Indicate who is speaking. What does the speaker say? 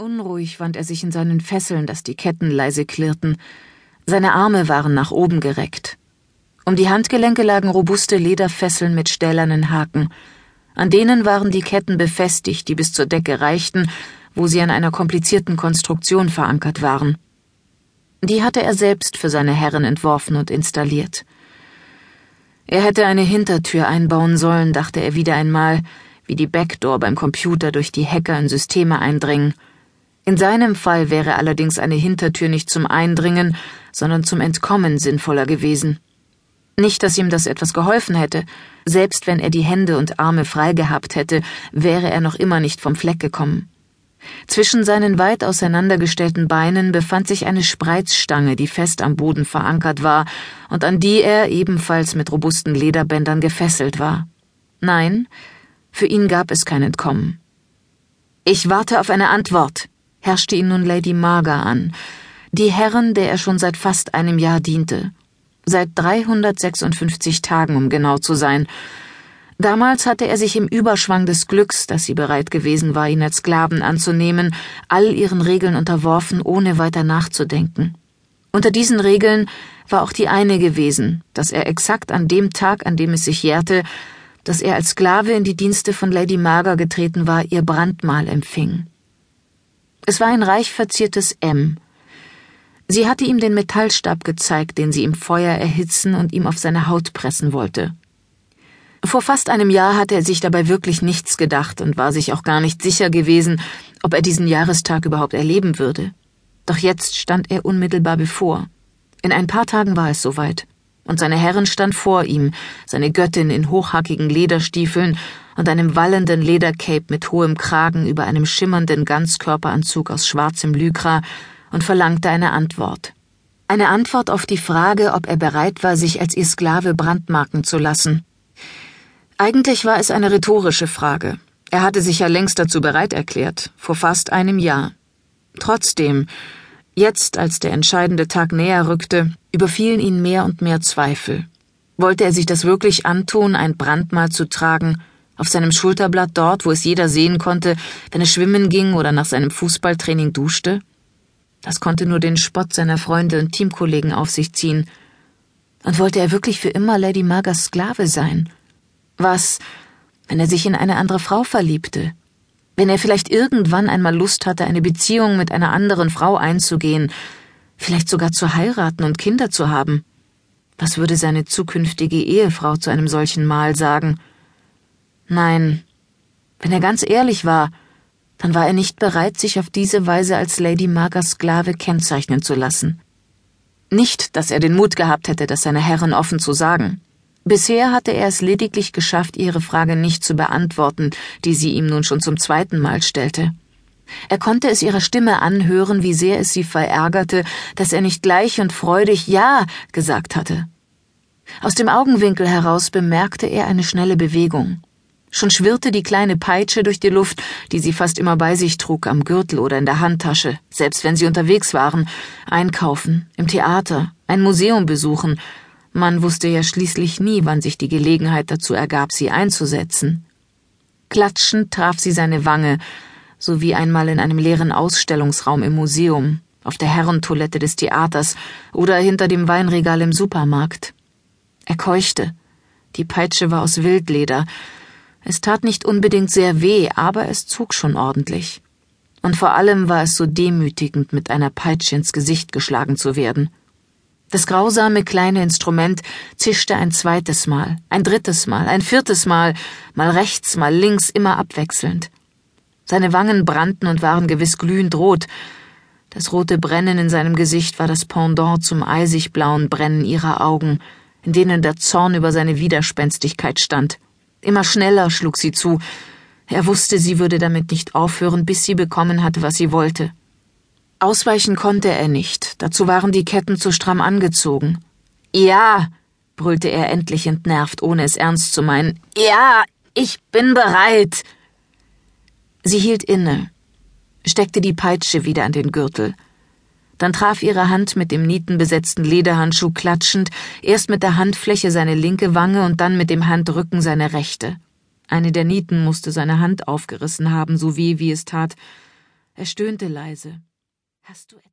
Speaker 1: Unruhig wand er sich in seinen Fesseln, dass die Ketten leise klirrten. Seine Arme waren nach oben gereckt. Um die Handgelenke lagen robuste Lederfesseln mit stählernen Haken. An denen waren die Ketten befestigt, die bis zur Decke reichten, wo sie an einer komplizierten Konstruktion verankert waren. Die hatte er selbst für seine Herren entworfen und installiert. Er hätte eine Hintertür einbauen sollen, dachte er wieder einmal, wie die Backdoor beim Computer durch die Hacker in Systeme eindringen. In seinem Fall wäre allerdings eine Hintertür nicht zum Eindringen, sondern zum Entkommen sinnvoller gewesen. Nicht, dass ihm das etwas geholfen hätte. Selbst wenn er die Hände und Arme frei gehabt hätte, wäre er noch immer nicht vom Fleck gekommen. Zwischen seinen weit auseinandergestellten Beinen befand sich eine Spreizstange, die fest am Boden verankert war und an die er ebenfalls mit robusten Lederbändern gefesselt war. Nein, für ihn gab es kein Entkommen. Ich warte auf eine Antwort, herrschte ihn nun Lady Marga an, die Herren, der er schon seit fast einem Jahr diente. Seit 356 Tagen, um genau zu sein. Damals hatte er sich im Überschwang des Glücks, dass sie bereit gewesen war, ihn als Sklaven anzunehmen, all ihren Regeln unterworfen, ohne weiter nachzudenken. Unter diesen Regeln war auch die eine gewesen, dass er exakt an dem Tag, an dem es sich jährte, dass er als Sklave in die Dienste von Lady Marga getreten war, ihr Brandmal empfing. Es war ein reich verziertes M. Sie hatte ihm den Metallstab gezeigt, den sie im Feuer erhitzen und ihm auf seine Haut pressen wollte. Vor fast einem Jahr hatte er sich dabei wirklich nichts gedacht und war sich auch gar nicht sicher gewesen, ob er diesen Jahrestag überhaupt erleben würde. Doch jetzt stand er unmittelbar bevor. In ein paar Tagen war es soweit und seine Herrin stand vor ihm, seine Göttin in hochhackigen Lederstiefeln und einem wallenden Ledercape mit hohem Kragen über einem schimmernden Ganzkörperanzug aus schwarzem Lycra und verlangte eine Antwort. Eine Antwort auf die Frage, ob er bereit war, sich als ihr Sklave brandmarken zu lassen. Eigentlich war es eine rhetorische Frage. Er hatte sich ja längst dazu bereit erklärt, vor fast einem Jahr. Trotzdem, Jetzt, als der entscheidende Tag näher rückte, überfielen ihn mehr und mehr Zweifel. Wollte er sich das wirklich antun, ein Brandmal zu tragen, auf seinem Schulterblatt dort, wo es jeder sehen konnte, wenn er schwimmen ging oder nach seinem Fußballtraining duschte? Das konnte nur den Spott seiner Freunde und Teamkollegen auf sich ziehen. Und wollte er wirklich für immer Lady Margas Sklave sein? Was, wenn er sich in eine andere Frau verliebte? Wenn er vielleicht irgendwann einmal Lust hatte, eine Beziehung mit einer anderen Frau einzugehen, vielleicht sogar zu heiraten und Kinder zu haben. Was würde seine zukünftige Ehefrau zu einem solchen Mal sagen? Nein, wenn er ganz ehrlich war, dann war er nicht bereit, sich auf diese Weise als Lady Margas Sklave kennzeichnen zu lassen. Nicht, dass er den Mut gehabt hätte, das seiner Herrin offen zu sagen. Bisher hatte er es lediglich geschafft, ihre Frage nicht zu beantworten, die sie ihm nun schon zum zweiten Mal stellte. Er konnte es ihrer Stimme anhören, wie sehr es sie verärgerte, dass er nicht gleich und freudig Ja gesagt hatte. Aus dem Augenwinkel heraus bemerkte er eine schnelle Bewegung. Schon schwirrte die kleine Peitsche durch die Luft, die sie fast immer bei sich trug, am Gürtel oder in der Handtasche, selbst wenn sie unterwegs waren, einkaufen, im Theater, ein Museum besuchen man wusste ja schließlich nie, wann sich die Gelegenheit dazu ergab, sie einzusetzen. Klatschend traf sie seine Wange, so wie einmal in einem leeren Ausstellungsraum im Museum, auf der Herrentoilette des Theaters oder hinter dem Weinregal im Supermarkt. Er keuchte. Die Peitsche war aus Wildleder. Es tat nicht unbedingt sehr weh, aber es zog schon ordentlich. Und vor allem war es so demütigend, mit einer Peitsche ins Gesicht geschlagen zu werden. Das grausame kleine Instrument zischte ein zweites Mal, ein drittes Mal, ein viertes Mal, mal rechts, mal links, immer abwechselnd. Seine Wangen brannten und waren gewiss glühend rot. Das rote Brennen in seinem Gesicht war das Pendant zum eisig blauen Brennen ihrer Augen, in denen der Zorn über seine Widerspenstigkeit stand. Immer schneller schlug sie zu. Er wusste, sie würde damit nicht aufhören, bis sie bekommen hatte, was sie wollte. Ausweichen konnte er nicht, dazu waren die Ketten zu stramm angezogen. Ja, brüllte er endlich entnervt, ohne es ernst zu meinen. Ja, ich bin bereit. Sie hielt inne, steckte die Peitsche wieder an den Gürtel. Dann traf ihre Hand mit dem nietenbesetzten Lederhandschuh klatschend, erst mit der Handfläche seine linke Wange und dann mit dem Handrücken seine rechte. Eine der Nieten musste seine Hand aufgerissen haben, so weh wie es tat, Er stöhnte leise. Hast du etwas?